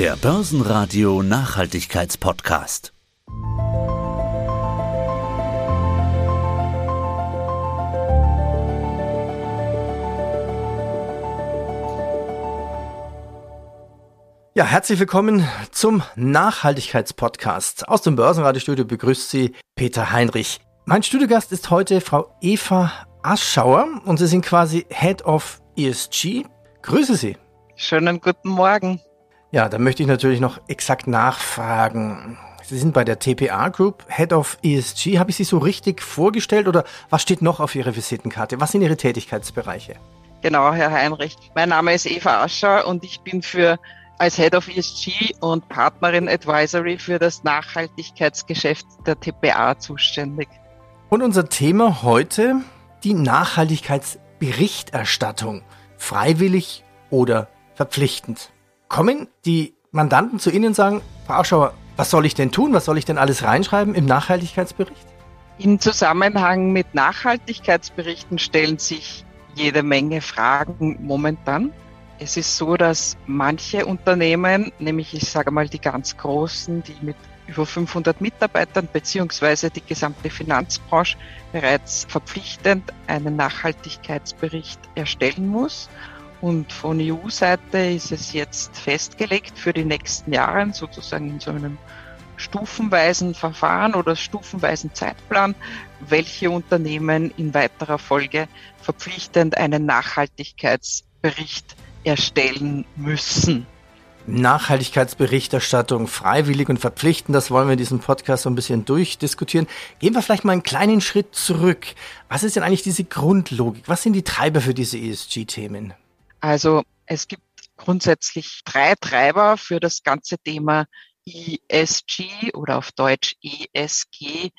Der Börsenradio Nachhaltigkeitspodcast. Ja, herzlich willkommen zum Nachhaltigkeitspodcast. Aus dem Börsenradiostudio begrüßt Sie Peter Heinrich. Mein Studiogast ist heute Frau Eva Aschauer und Sie sind quasi Head of ESG. Grüße Sie. Schönen guten Morgen. Ja, da möchte ich natürlich noch exakt nachfragen. Sie sind bei der TPA Group Head of ESG. Habe ich Sie so richtig vorgestellt oder was steht noch auf Ihrer Visitenkarte? Was sind Ihre Tätigkeitsbereiche? Genau, Herr Heinrich. Mein Name ist Eva Ascher und ich bin für als Head of ESG und Partnerin Advisory für das Nachhaltigkeitsgeschäft der TPA zuständig. Und unser Thema heute, die Nachhaltigkeitsberichterstattung. Freiwillig oder verpflichtend. Kommen die Mandanten zu Ihnen und sagen, Frau Auschauer, was soll ich denn tun? Was soll ich denn alles reinschreiben im Nachhaltigkeitsbericht? Im Zusammenhang mit Nachhaltigkeitsberichten stellen sich jede Menge Fragen momentan. Es ist so, dass manche Unternehmen, nämlich ich sage mal die ganz großen, die mit über 500 Mitarbeitern beziehungsweise die gesamte Finanzbranche bereits verpflichtend einen Nachhaltigkeitsbericht erstellen muss. Und von EU-Seite ist es jetzt festgelegt für die nächsten Jahre, sozusagen in so einem stufenweisen Verfahren oder stufenweisen Zeitplan, welche Unternehmen in weiterer Folge verpflichtend einen Nachhaltigkeitsbericht erstellen müssen. Nachhaltigkeitsberichterstattung freiwillig und verpflichtend, das wollen wir in diesem Podcast so ein bisschen durchdiskutieren. Gehen wir vielleicht mal einen kleinen Schritt zurück. Was ist denn eigentlich diese Grundlogik? Was sind die Treiber für diese ESG-Themen? Also es gibt grundsätzlich drei Treiber für das ganze Thema ESG oder auf Deutsch ESG,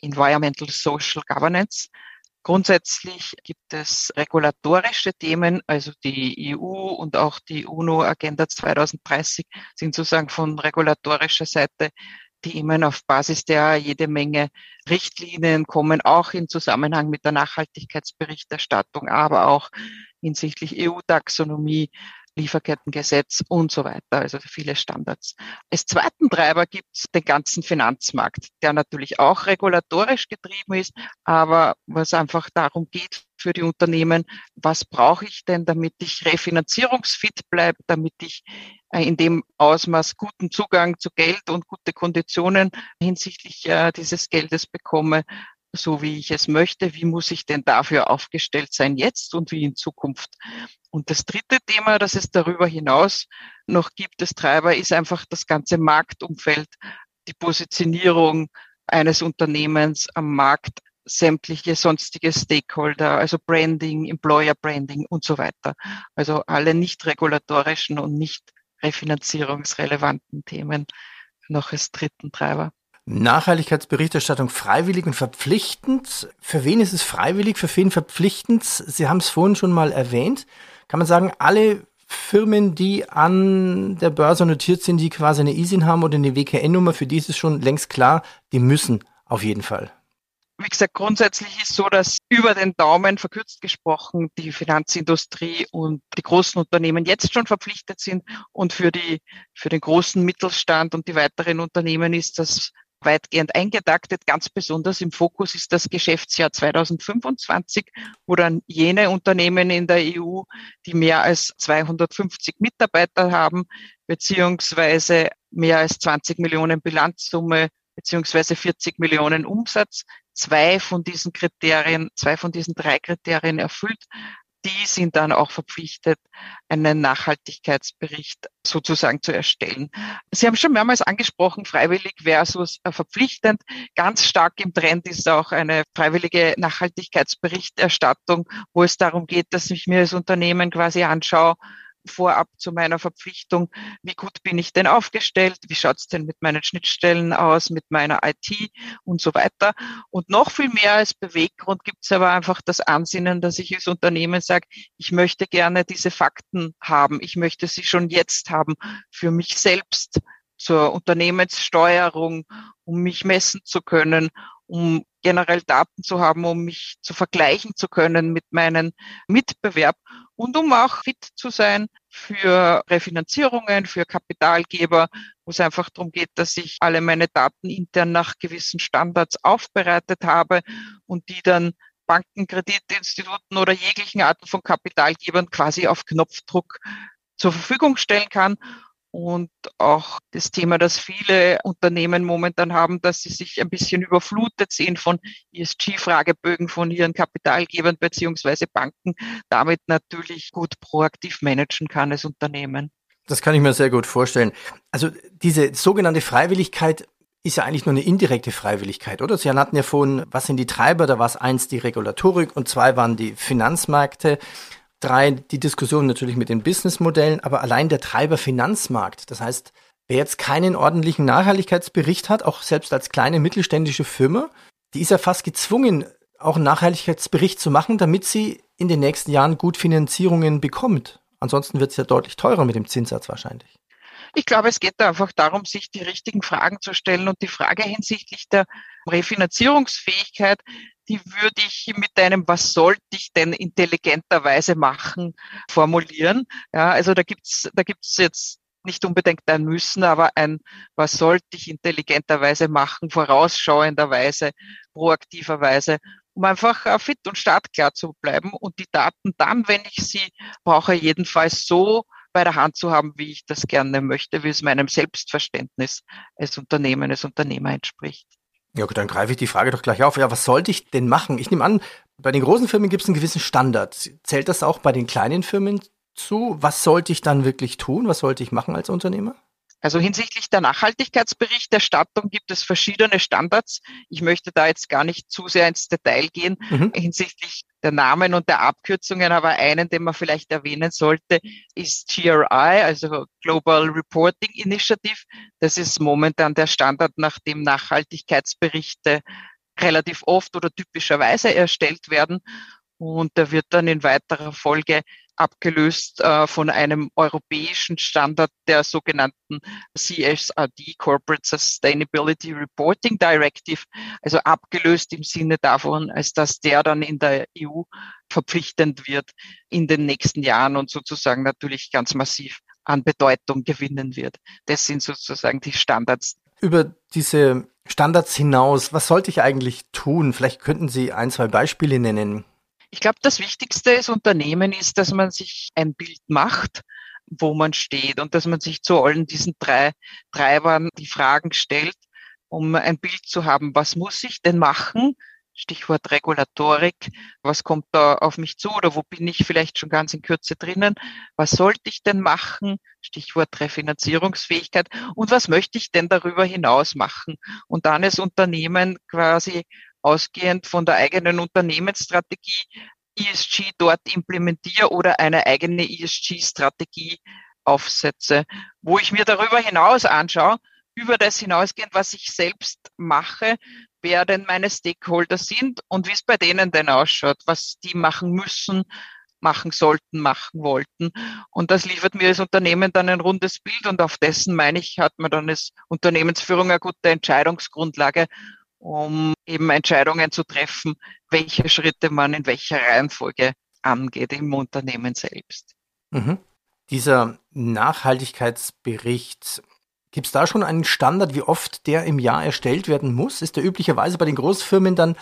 Environmental Social Governance. Grundsätzlich gibt es regulatorische Themen, also die EU und auch die UNO Agenda 2030 sind sozusagen von regulatorischer Seite Themen, auf Basis der jede Menge Richtlinien kommen, auch in Zusammenhang mit der Nachhaltigkeitsberichterstattung, aber auch hinsichtlich EU-Taxonomie, Lieferkettengesetz und so weiter, also viele Standards. Als zweiten Treiber gibt es den ganzen Finanzmarkt, der natürlich auch regulatorisch getrieben ist, aber was einfach darum geht für die Unternehmen, was brauche ich denn, damit ich refinanzierungsfit bleibe, damit ich äh, in dem Ausmaß guten Zugang zu Geld und gute Konditionen hinsichtlich äh, dieses Geldes bekomme, so wie ich es möchte. Wie muss ich denn dafür aufgestellt sein jetzt und wie in Zukunft? Und das dritte Thema, das es darüber hinaus noch gibt, das Treiber, ist einfach das ganze Marktumfeld, die Positionierung eines Unternehmens am Markt, sämtliche sonstige Stakeholder, also Branding, Employer Branding und so weiter. Also alle nicht regulatorischen und nicht refinanzierungsrelevanten Themen noch als dritten Treiber. Nachhaltigkeitsberichterstattung freiwillig und verpflichtend. Für wen ist es freiwillig, für wen verpflichtend? Sie haben es vorhin schon mal erwähnt. Kann man sagen, alle Firmen, die an der Börse notiert sind, die quasi eine ISIN haben oder eine WKN-Nummer, für die ist es schon längst klar, die müssen auf jeden Fall. Wie gesagt, grundsätzlich ist so, dass über den Daumen verkürzt gesprochen die Finanzindustrie und die großen Unternehmen jetzt schon verpflichtet sind und für die, für den großen Mittelstand und die weiteren Unternehmen ist das weitgehend eingetaktet. Ganz besonders im Fokus ist das Geschäftsjahr 2025, wo dann jene Unternehmen in der EU, die mehr als 250 Mitarbeiter haben, beziehungsweise mehr als 20 Millionen Bilanzsumme, beziehungsweise 40 Millionen Umsatz, zwei von diesen Kriterien, zwei von diesen drei Kriterien erfüllt die sind dann auch verpflichtet, einen Nachhaltigkeitsbericht sozusagen zu erstellen. Sie haben schon mehrmals angesprochen, freiwillig versus äh, verpflichtend. Ganz stark im Trend ist auch eine freiwillige Nachhaltigkeitsberichterstattung, wo es darum geht, dass ich mir als Unternehmen quasi anschaue, vorab zu meiner Verpflichtung, wie gut bin ich denn aufgestellt, wie schaut's denn mit meinen Schnittstellen aus, mit meiner IT und so weiter. Und noch viel mehr als Beweggrund gibt's aber einfach das Ansinnen, dass ich als Unternehmen sage, ich möchte gerne diese Fakten haben, ich möchte sie schon jetzt haben für mich selbst zur Unternehmenssteuerung, um mich messen zu können, um generell Daten zu haben, um mich zu vergleichen zu können mit meinen Mitbewerb und um auch fit zu sein für Refinanzierungen, für Kapitalgeber, wo es einfach darum geht, dass ich alle meine Daten intern nach gewissen Standards aufbereitet habe und die dann Banken, Kreditinstituten oder jeglichen Arten von Kapitalgebern quasi auf Knopfdruck zur Verfügung stellen kann. Und auch das Thema, das viele Unternehmen momentan haben, dass sie sich ein bisschen überflutet sehen von ESG-Fragebögen von ihren Kapitalgebern beziehungsweise Banken, damit natürlich gut proaktiv managen kann als Unternehmen. Das kann ich mir sehr gut vorstellen. Also diese sogenannte Freiwilligkeit ist ja eigentlich nur eine indirekte Freiwilligkeit, oder? Sie hatten ja vorhin, was sind die Treiber? Da war es eins die Regulatorik und zwei waren die Finanzmärkte. Drei die Diskussion natürlich mit den Businessmodellen, aber allein der Treiber Finanzmarkt. Das heißt, wer jetzt keinen ordentlichen Nachhaltigkeitsbericht hat, auch selbst als kleine mittelständische Firma, die ist ja fast gezwungen, auch einen Nachhaltigkeitsbericht zu machen, damit sie in den nächsten Jahren gut Finanzierungen bekommt. Ansonsten wird es ja deutlich teurer mit dem Zinssatz wahrscheinlich. Ich glaube, es geht einfach darum, sich die richtigen Fragen zu stellen und die Frage hinsichtlich der Refinanzierungsfähigkeit, die würde ich mit einem, was sollte ich denn intelligenterweise machen, formulieren. Ja, also da gibt's, da gibt's jetzt nicht unbedingt ein Müssen, aber ein, was sollte ich intelligenterweise machen, vorausschauenderweise, proaktiverweise, um einfach äh, fit und startklar zu bleiben und die Daten dann, wenn ich sie brauche, jedenfalls so bei der Hand zu haben, wie ich das gerne möchte, wie es meinem Selbstverständnis als Unternehmen, als Unternehmer entspricht. Ja, gut, dann greife ich die Frage doch gleich auf. Ja, was sollte ich denn machen? Ich nehme an, bei den großen Firmen gibt es einen gewissen Standard. Zählt das auch bei den kleinen Firmen zu? Was sollte ich dann wirklich tun? Was sollte ich machen als Unternehmer? Also hinsichtlich der Nachhaltigkeitsberichterstattung gibt es verschiedene Standards. Ich möchte da jetzt gar nicht zu sehr ins Detail gehen mhm. hinsichtlich der Namen und der Abkürzungen, aber einen, den man vielleicht erwähnen sollte, ist GRI, also Global Reporting Initiative. Das ist momentan der Standard, nach dem Nachhaltigkeitsberichte relativ oft oder typischerweise erstellt werden. Und der wird dann in weiterer Folge abgelöst äh, von einem europäischen Standard der sogenannten CSRD, Corporate Sustainability Reporting Directive, also abgelöst im Sinne davon, als dass der dann in der EU verpflichtend wird in den nächsten Jahren und sozusagen natürlich ganz massiv an Bedeutung gewinnen wird. Das sind sozusagen die Standards. Über diese Standards hinaus, was sollte ich eigentlich tun? Vielleicht könnten Sie ein, zwei Beispiele nennen. Ich glaube, das Wichtigste als Unternehmen ist, dass man sich ein Bild macht, wo man steht und dass man sich zu allen diesen drei Treibern die Fragen stellt, um ein Bild zu haben, was muss ich denn machen? Stichwort Regulatorik. Was kommt da auf mich zu oder wo bin ich vielleicht schon ganz in Kürze drinnen? Was sollte ich denn machen? Stichwort Refinanzierungsfähigkeit. Und was möchte ich denn darüber hinaus machen? Und dann als Unternehmen quasi ausgehend von der eigenen Unternehmensstrategie ESG dort implementiere oder eine eigene ESG-Strategie aufsetze, wo ich mir darüber hinaus anschaue, über das hinausgehend, was ich selbst mache, wer denn meine Stakeholder sind und wie es bei denen denn ausschaut, was die machen müssen, machen sollten, machen wollten. Und das liefert mir als Unternehmen dann ein rundes Bild und auf dessen, meine ich, hat man dann als Unternehmensführung eine gute Entscheidungsgrundlage, um eben Entscheidungen zu treffen, welche Schritte man in welcher Reihenfolge angeht im Unternehmen selbst. Mhm. Dieser Nachhaltigkeitsbericht, gibt es da schon einen Standard, wie oft der im Jahr erstellt werden muss? Ist der üblicherweise bei den Großfirmen dann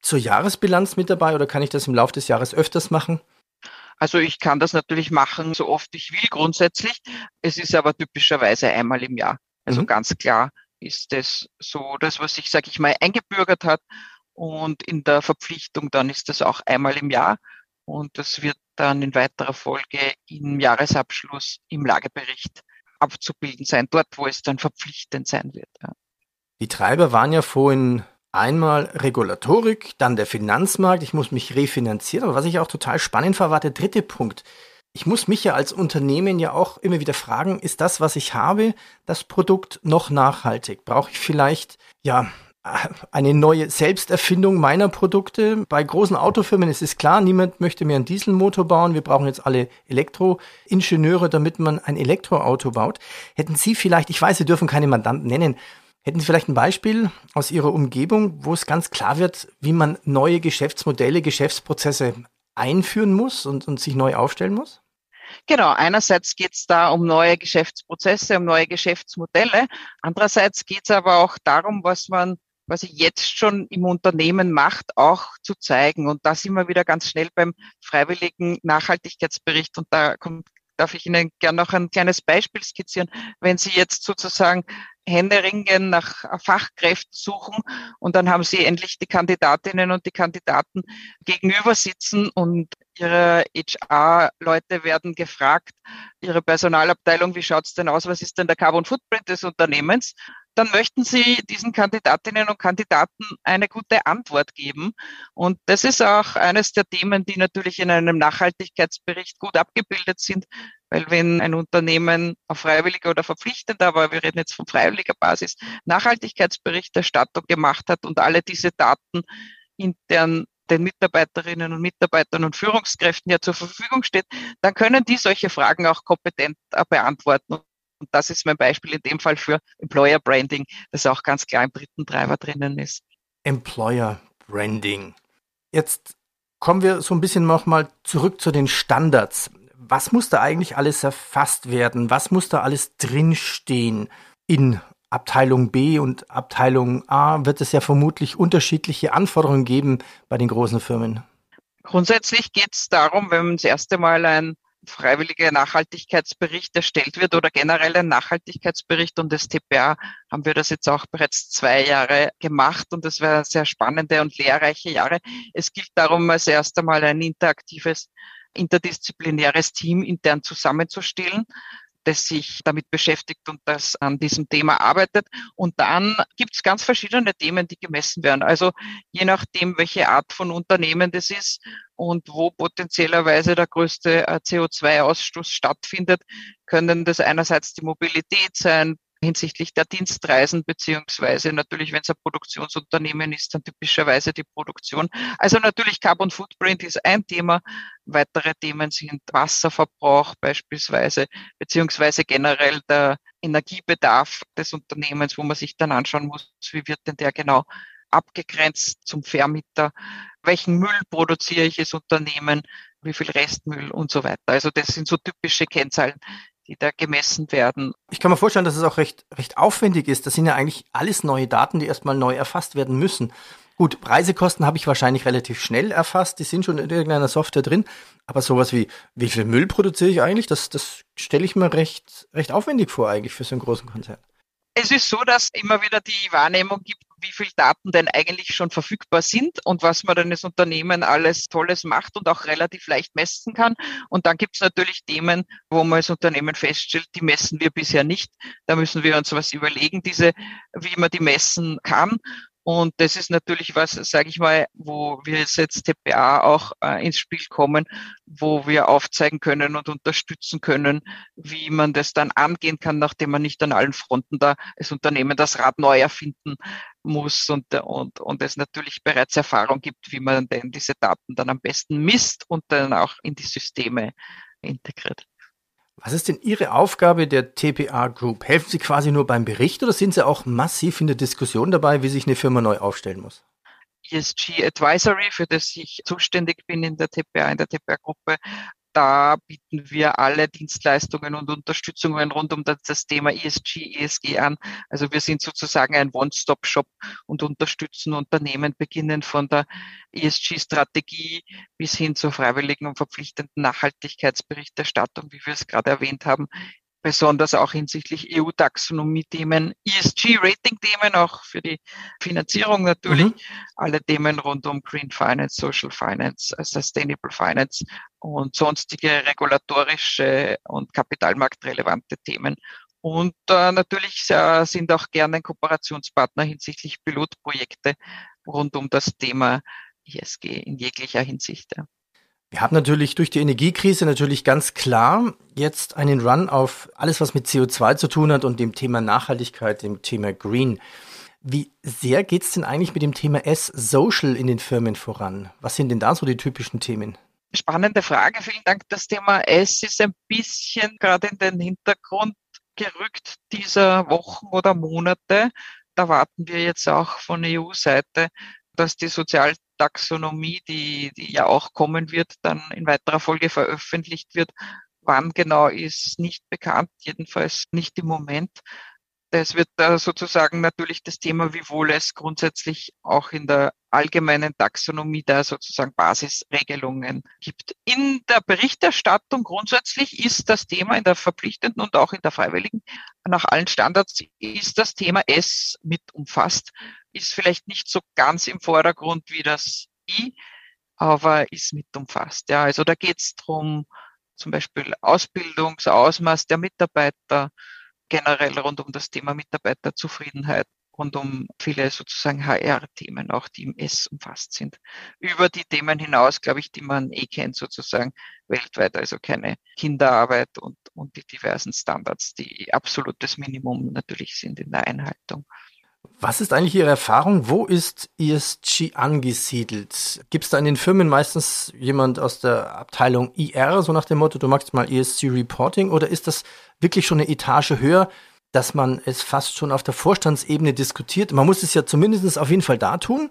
zur Jahresbilanz mit dabei oder kann ich das im Laufe des Jahres öfters machen? Also ich kann das natürlich machen, so oft ich will grundsätzlich. Es ist aber typischerweise einmal im Jahr. Also mhm. ganz klar ist das so das, was sich, sage ich mal, eingebürgert hat. Und in der Verpflichtung dann ist das auch einmal im Jahr. Und das wird dann in weiterer Folge im Jahresabschluss im Lagebericht abzubilden sein, dort, wo es dann verpflichtend sein wird. Ja. Die Treiber waren ja vorhin einmal Regulatorik, dann der Finanzmarkt, ich muss mich refinanzieren. Aber was ich auch total spannend war, war der dritte Punkt ich muss mich ja als Unternehmen ja auch immer wieder fragen, ist das, was ich habe, das Produkt noch nachhaltig? Brauche ich vielleicht, ja, eine neue Selbsterfindung meiner Produkte. Bei großen Autofirmen ist es klar, niemand möchte mehr einen Dieselmotor bauen. Wir brauchen jetzt alle Elektroingenieure, damit man ein Elektroauto baut. Hätten Sie vielleicht, ich weiß, Sie dürfen keine Mandanten nennen, hätten Sie vielleicht ein Beispiel aus Ihrer Umgebung, wo es ganz klar wird, wie man neue Geschäftsmodelle, Geschäftsprozesse einführen muss und, und sich neu aufstellen muss? Genau, einerseits geht es da um neue Geschäftsprozesse, um neue Geschäftsmodelle. Andererseits geht es aber auch darum, was man was ich jetzt schon im Unternehmen macht, auch zu zeigen. Und da sind wir wieder ganz schnell beim freiwilligen Nachhaltigkeitsbericht. Und da kommt, darf ich Ihnen gerne noch ein kleines Beispiel skizzieren. Wenn Sie jetzt sozusagen Händeringen nach Fachkräften suchen und dann haben Sie endlich die Kandidatinnen und die Kandidaten gegenüber sitzen und Ihre HR-Leute werden gefragt, Ihre Personalabteilung, wie schaut's denn aus, was ist denn der Carbon Footprint des Unternehmens? dann möchten Sie diesen Kandidatinnen und Kandidaten eine gute Antwort geben. Und das ist auch eines der Themen, die natürlich in einem Nachhaltigkeitsbericht gut abgebildet sind, weil wenn ein Unternehmen auf freiwilliger oder verpflichtender, aber wir reden jetzt von freiwilliger Basis, Nachhaltigkeitsberichterstattung gemacht hat und alle diese Daten intern den Mitarbeiterinnen und Mitarbeitern und Führungskräften ja zur Verfügung steht, dann können die solche Fragen auch kompetent beantworten. Und das ist mein Beispiel in dem Fall für Employer Branding, das auch ganz klar im dritten Treiber drinnen ist. Employer Branding. Jetzt kommen wir so ein bisschen nochmal zurück zu den Standards. Was muss da eigentlich alles erfasst werden? Was muss da alles drinstehen? In Abteilung B und Abteilung A wird es ja vermutlich unterschiedliche Anforderungen geben bei den großen Firmen. Grundsätzlich geht es darum, wenn das erste Mal ein freiwillige Nachhaltigkeitsbericht erstellt wird oder generell ein Nachhaltigkeitsbericht und das TPA haben wir das jetzt auch bereits zwei Jahre gemacht und das war sehr spannende und lehrreiche Jahre. Es gilt darum, als erst einmal ein interaktives, interdisziplinäres Team intern zusammenzustellen das sich damit beschäftigt und das an diesem Thema arbeitet. Und dann gibt es ganz verschiedene Themen, die gemessen werden. Also je nachdem, welche Art von Unternehmen das ist und wo potenziellerweise der größte äh, CO2-Ausstoß stattfindet, können das einerseits die Mobilität sein, hinsichtlich der Dienstreisen, beziehungsweise natürlich, wenn es ein Produktionsunternehmen ist, dann typischerweise die Produktion. Also natürlich Carbon Footprint ist ein Thema. Weitere Themen sind Wasserverbrauch beispielsweise, beziehungsweise generell der Energiebedarf des Unternehmens, wo man sich dann anschauen muss, wie wird denn der genau abgegrenzt zum Vermieter, welchen Müll produziere ich als Unternehmen, wie viel Restmüll und so weiter. Also das sind so typische Kennzahlen, die da gemessen werden. Ich kann mir vorstellen, dass es auch recht, recht aufwendig ist. Das sind ja eigentlich alles neue Daten, die erstmal neu erfasst werden müssen. Gut, Reisekosten habe ich wahrscheinlich relativ schnell erfasst, die sind schon in irgendeiner Software drin. Aber sowas wie, wie viel Müll produziere ich eigentlich, das, das stelle ich mir recht, recht aufwendig vor eigentlich für so einen großen Konzern. Es ist so, dass immer wieder die Wahrnehmung gibt, wie viel Daten denn eigentlich schon verfügbar sind und was man dann als Unternehmen alles Tolles macht und auch relativ leicht messen kann. Und dann gibt es natürlich Themen, wo man als Unternehmen feststellt, die messen wir bisher nicht. Da müssen wir uns was überlegen, diese, wie man die messen kann. Und das ist natürlich was, sage ich mal, wo wir jetzt TPA auch äh, ins Spiel kommen, wo wir aufzeigen können und unterstützen können, wie man das dann angehen kann, nachdem man nicht an allen Fronten da als Unternehmen das Rad neu erfinden muss und, und, und es natürlich bereits Erfahrung gibt, wie man denn diese Daten dann am besten misst und dann auch in die Systeme integriert. Was ist denn Ihre Aufgabe der TPA Group? Helfen Sie quasi nur beim Bericht oder sind Sie auch massiv in der Diskussion dabei, wie sich eine Firma neu aufstellen muss? ESG Advisory, für das ich zuständig bin in der TPA, in der TPA-Gruppe, da bieten wir alle Dienstleistungen und Unterstützungen rund um das Thema ESG, ESG an. Also wir sind sozusagen ein One-Stop-Shop und unterstützen Unternehmen beginnend von der ESG-Strategie bis hin zur freiwilligen und verpflichtenden Nachhaltigkeitsberichterstattung, wie wir es gerade erwähnt haben, besonders auch hinsichtlich EU-Taxonomie-Themen, ESG-Rating-Themen, auch für die Finanzierung natürlich, mhm. alle Themen rund um Green Finance, Social Finance, äh, Sustainable Finance und sonstige regulatorische und kapitalmarktrelevante Themen. Und äh, natürlich äh, sind auch gerne Kooperationspartner hinsichtlich Pilotprojekte rund um das Thema ESG in jeglicher Hinsicht. Ja. Wir haben natürlich durch die Energiekrise natürlich ganz klar jetzt einen Run auf alles, was mit CO2 zu tun hat und dem Thema Nachhaltigkeit, dem Thema Green. Wie sehr geht es denn eigentlich mit dem Thema S-Social in den Firmen voran? Was sind denn da so die typischen Themen? Spannende Frage, vielen Dank. Das Thema S ist ein bisschen gerade in den Hintergrund gerückt dieser Wochen oder Monate. Da warten wir jetzt auch von EU-Seite, dass die Sozial Taxonomie, die, die ja auch kommen wird, dann in weiterer Folge veröffentlicht wird Wann genau ist nicht bekannt, jedenfalls nicht im Moment. Es wird sozusagen natürlich das Thema, wie wohl es grundsätzlich auch in der allgemeinen Taxonomie da sozusagen Basisregelungen gibt. In der Berichterstattung grundsätzlich ist das Thema in der verpflichtenden und auch in der freiwilligen nach allen Standards ist das Thema S mit umfasst, ist vielleicht nicht so ganz im Vordergrund wie das I, aber ist mit umfasst. Ja, also da geht es darum, zum Beispiel Ausbildungsausmaß der Mitarbeiter, generell rund um das Thema Mitarbeiterzufriedenheit, rund um viele sozusagen HR-Themen auch, die im S umfasst sind. Über die Themen hinaus, glaube ich, die man eh kennt sozusagen weltweit, also keine Kinderarbeit und, und die diversen Standards, die absolutes Minimum natürlich sind in der Einhaltung. Was ist eigentlich Ihre Erfahrung? Wo ist ESG angesiedelt? Gibt es da in den Firmen meistens jemand aus der Abteilung IR, so nach dem Motto, du machst mal ESG Reporting, oder ist das wirklich schon eine Etage höher, dass man es fast schon auf der Vorstandsebene diskutiert? Man muss es ja zumindest auf jeden Fall da tun,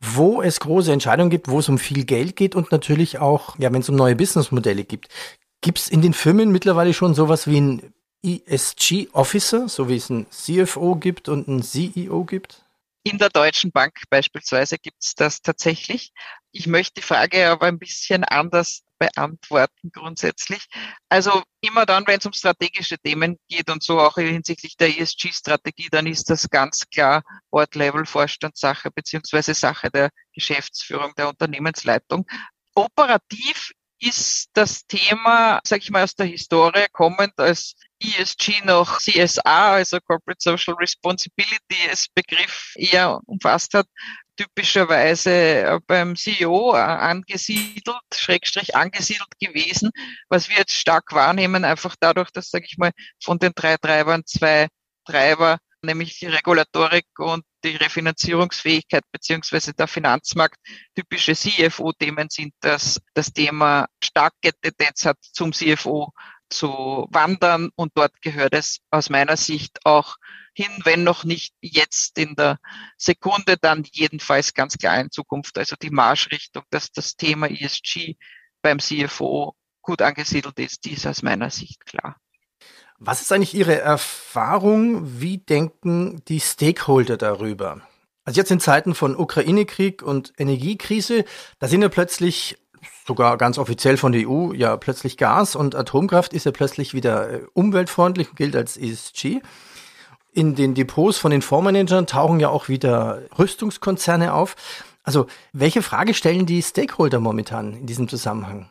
wo es große Entscheidungen gibt, wo es um viel Geld geht und natürlich auch, ja, wenn es um neue Businessmodelle gibt. Gibt es in den Firmen mittlerweile schon sowas wie ein ESG-Officer, so wie es einen CFO gibt und einen CEO gibt? In der Deutschen Bank beispielsweise gibt es das tatsächlich. Ich möchte die Frage aber ein bisschen anders beantworten grundsätzlich. Also immer dann, wenn es um strategische Themen geht und so auch hinsichtlich der ESG-Strategie, dann ist das ganz klar Board-Level-Vorstandssache beziehungsweise Sache der Geschäftsführung der Unternehmensleitung. Operativ ist das Thema, sage ich mal, aus der Historie kommend als ESG noch CSA, also Corporate Social Responsibility, als Begriff eher umfasst hat, typischerweise äh, beim CEO äh, angesiedelt, Schrägstrich angesiedelt gewesen, was wir jetzt stark wahrnehmen, einfach dadurch, dass, sage ich mal, von den drei Treibern zwei Treiber nämlich die Regulatorik und die Refinanzierungsfähigkeit beziehungsweise der Finanzmarkt typische CFO-Themen sind, dass das Thema starke Tendenz hat, zum CFO zu wandern und dort gehört es aus meiner Sicht auch hin, wenn noch nicht jetzt in der Sekunde, dann jedenfalls ganz klar in Zukunft. Also die Marschrichtung, dass das Thema ESG beim CFO gut angesiedelt ist, die ist aus meiner Sicht klar. Was ist eigentlich Ihre Erfahrung? Wie denken die Stakeholder darüber? Also jetzt in Zeiten von Ukraine-Krieg und Energiekrise, da sind ja plötzlich sogar ganz offiziell von der EU ja plötzlich Gas und Atomkraft ist ja plötzlich wieder äh, umweltfreundlich und gilt als ESG. In den Depots von den Fondsmanagern tauchen ja auch wieder Rüstungskonzerne auf. Also welche Frage stellen die Stakeholder momentan in diesem Zusammenhang?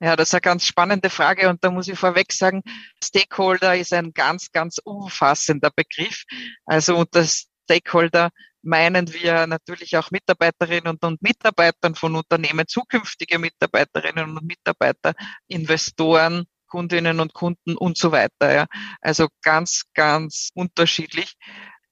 Ja, das ist eine ganz spannende Frage und da muss ich vorweg sagen, Stakeholder ist ein ganz, ganz umfassender Begriff. Also unter Stakeholder meinen wir natürlich auch Mitarbeiterinnen und Mitarbeitern von Unternehmen, zukünftige Mitarbeiterinnen und Mitarbeiter, Investoren, Kundinnen und Kunden und so weiter. Ja. Also ganz, ganz unterschiedlich.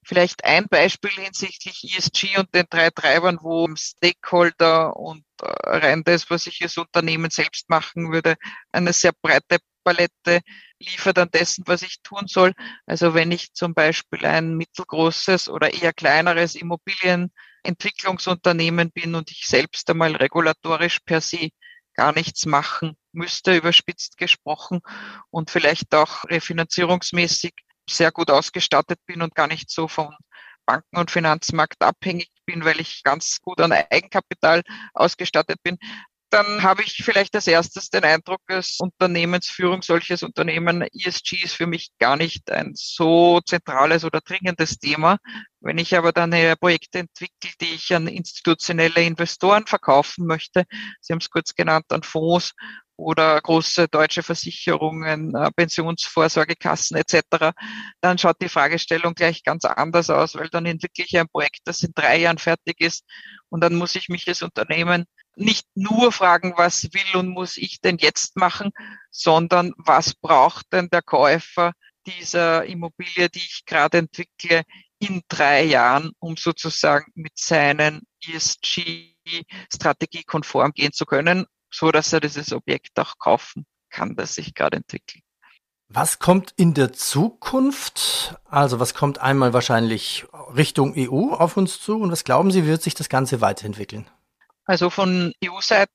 Vielleicht ein Beispiel hinsichtlich ESG und den drei Treibern, wo Stakeholder und rein das, was ich als Unternehmen selbst machen würde, eine sehr breite Palette liefert an dessen, was ich tun soll. Also wenn ich zum Beispiel ein mittelgroßes oder eher kleineres Immobilienentwicklungsunternehmen bin und ich selbst einmal regulatorisch per se gar nichts machen müsste, überspitzt gesprochen, und vielleicht auch refinanzierungsmäßig sehr gut ausgestattet bin und gar nicht so von Banken und Finanzmarkt abhängig bin, weil ich ganz gut an Eigenkapital ausgestattet bin, dann habe ich vielleicht als erstes den Eindruck, als Unternehmensführung solches Unternehmen, ESG ist für mich gar nicht ein so zentrales oder dringendes Thema. Wenn ich aber dann Projekte entwickle, die ich an institutionelle Investoren verkaufen möchte, Sie haben es kurz genannt, an Fonds oder große deutsche Versicherungen, äh, Pensionsvorsorgekassen etc., dann schaut die Fragestellung gleich ganz anders aus, weil dann entwickle ich ein Projekt, das in drei Jahren fertig ist und dann muss ich mich als Unternehmen nicht nur fragen, was will und muss ich denn jetzt machen, sondern was braucht denn der Käufer dieser Immobilie, die ich gerade entwickle, in drei Jahren, um sozusagen mit seinen ESG-Strategie konform gehen zu können so dass er dieses Objekt auch kaufen kann, das sich gerade entwickelt. Was kommt in der Zukunft? Also was kommt einmal wahrscheinlich Richtung EU auf uns zu und was glauben Sie, wird sich das Ganze weiterentwickeln? Also von EU-Seite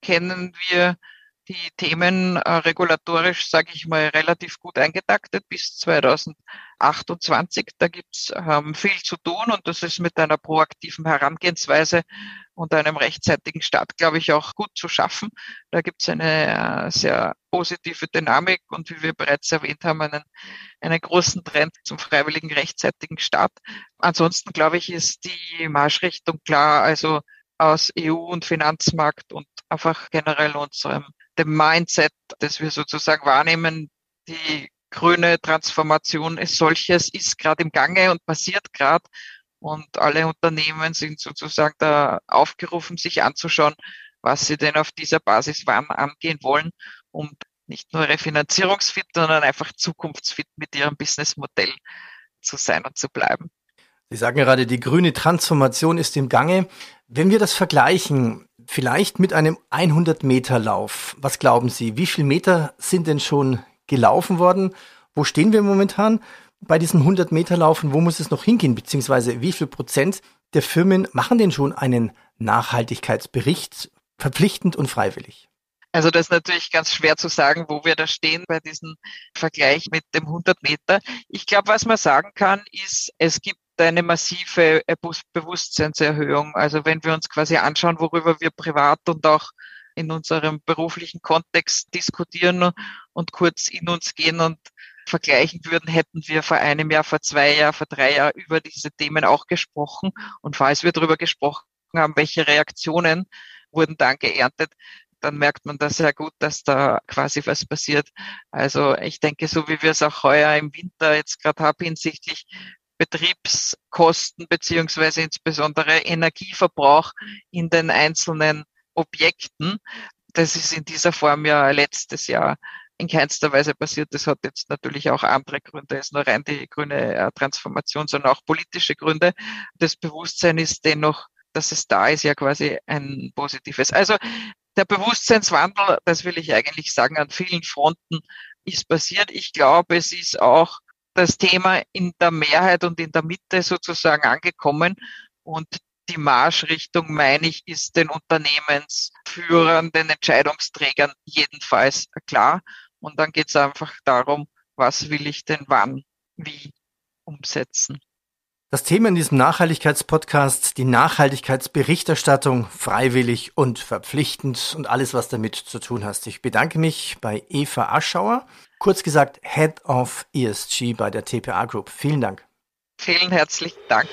kennen wir die Themen äh, regulatorisch, sage ich mal, relativ gut eingetaktet bis 2028. Da gibt's ähm, viel zu tun und das ist mit einer proaktiven Herangehensweise und einem rechtzeitigen Start, glaube ich, auch gut zu schaffen. Da gibt's eine äh, sehr positive Dynamik und wie wir bereits erwähnt haben, einen, einen großen Trend zum freiwilligen rechtzeitigen Start. Ansonsten, glaube ich, ist die Marschrichtung klar. Also aus EU und Finanzmarkt und einfach generell unserem dem Mindset, das wir sozusagen wahrnehmen, die grüne Transformation als solches ist gerade im Gange und passiert gerade. Und alle Unternehmen sind sozusagen da aufgerufen, sich anzuschauen, was sie denn auf dieser Basis wann angehen wollen, um nicht nur refinanzierungsfit, sondern einfach zukunftsfit mit ihrem Businessmodell zu sein und zu bleiben. Sie sagen gerade, die grüne Transformation ist im Gange. Wenn wir das vergleichen, vielleicht mit einem 100 Meter Lauf, was glauben Sie, wie viele Meter sind denn schon gelaufen worden? Wo stehen wir momentan bei diesem 100 Meter Laufen? Wo muss es noch hingehen? Beziehungsweise wie viel Prozent der Firmen machen denn schon einen Nachhaltigkeitsbericht verpflichtend und freiwillig? Also das ist natürlich ganz schwer zu sagen, wo wir da stehen bei diesem Vergleich mit dem 100 Meter. Ich glaube, was man sagen kann, ist, es gibt eine massive äh, Bewusstseinserhöhung. Also wenn wir uns quasi anschauen, worüber wir privat und auch in unserem beruflichen Kontext diskutieren und kurz in uns gehen und vergleichen würden, hätten wir vor einem Jahr, vor zwei Jahren, vor drei Jahren über diese Themen auch gesprochen. Und falls wir darüber gesprochen haben, welche Reaktionen wurden dann geerntet, dann merkt man da sehr gut, dass da quasi was passiert. Also ich denke, so wie wir es auch heuer im Winter jetzt gerade haben hinsichtlich Betriebskosten beziehungsweise insbesondere Energieverbrauch in den einzelnen Objekten. Das ist in dieser Form ja letztes Jahr in keinster Weise passiert. Das hat jetzt natürlich auch andere Gründe, es ist nur rein die grüne äh, Transformation, sondern auch politische Gründe. Das Bewusstsein ist dennoch, dass es da ist, ja quasi ein positives. Also der Bewusstseinswandel, das will ich eigentlich sagen, an vielen Fronten ist passiert. Ich glaube, es ist auch das Thema in der Mehrheit und in der Mitte sozusagen angekommen. Und die Marschrichtung, meine ich, ist den Unternehmensführern, den Entscheidungsträgern jedenfalls klar. Und dann geht es einfach darum, was will ich denn wann, wie umsetzen. Das Thema in diesem Nachhaltigkeitspodcast, die Nachhaltigkeitsberichterstattung, freiwillig und verpflichtend und alles, was damit zu tun hat. Ich bedanke mich bei Eva Aschauer, kurz gesagt Head of ESG bei der TPA Group. Vielen Dank. Vielen herzlichen Dank.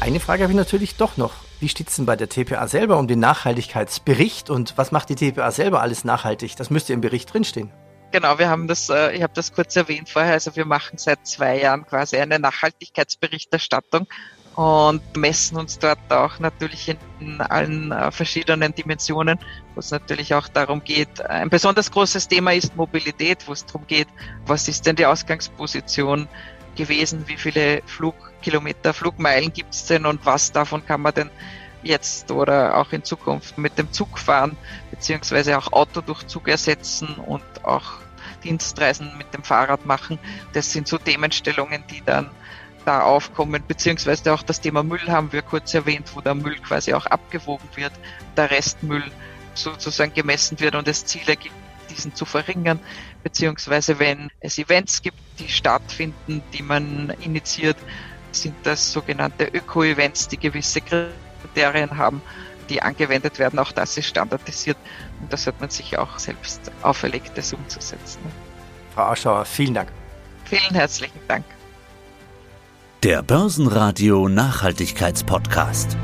Eine Frage habe ich natürlich doch noch. Wie steht es denn bei der TPA selber um den Nachhaltigkeitsbericht und was macht die TPA selber alles nachhaltig? Das müsste im Bericht drinstehen. Genau, wir haben das, äh, ich habe das kurz erwähnt vorher, also wir machen seit zwei Jahren quasi eine Nachhaltigkeitsberichterstattung und messen uns dort auch natürlich in allen äh, verschiedenen Dimensionen, wo es natürlich auch darum geht. Ein besonders großes Thema ist Mobilität, wo es darum geht, was ist denn die Ausgangsposition gewesen, wie viele Flugkilometer, Flugmeilen gibt es denn und was davon kann man denn jetzt oder auch in Zukunft mit dem Zug fahren, beziehungsweise auch Auto durch Zug ersetzen und auch Dienstreisen mit dem Fahrrad machen. Das sind so Themenstellungen, die dann da aufkommen, beziehungsweise auch das Thema Müll haben wir kurz erwähnt, wo der Müll quasi auch abgewogen wird, der Restmüll sozusagen gemessen wird und es Ziele gibt, diesen zu verringern, beziehungsweise wenn es Events gibt, die stattfinden, die man initiiert, sind das sogenannte Öko-Events, die gewisse Kriterien haben, die angewendet werden. Auch das ist standardisiert und das hat man sich auch selbst auferlegt, das umzusetzen. Frau Aschauer, vielen Dank. Vielen herzlichen Dank. Der Börsenradio Nachhaltigkeitspodcast.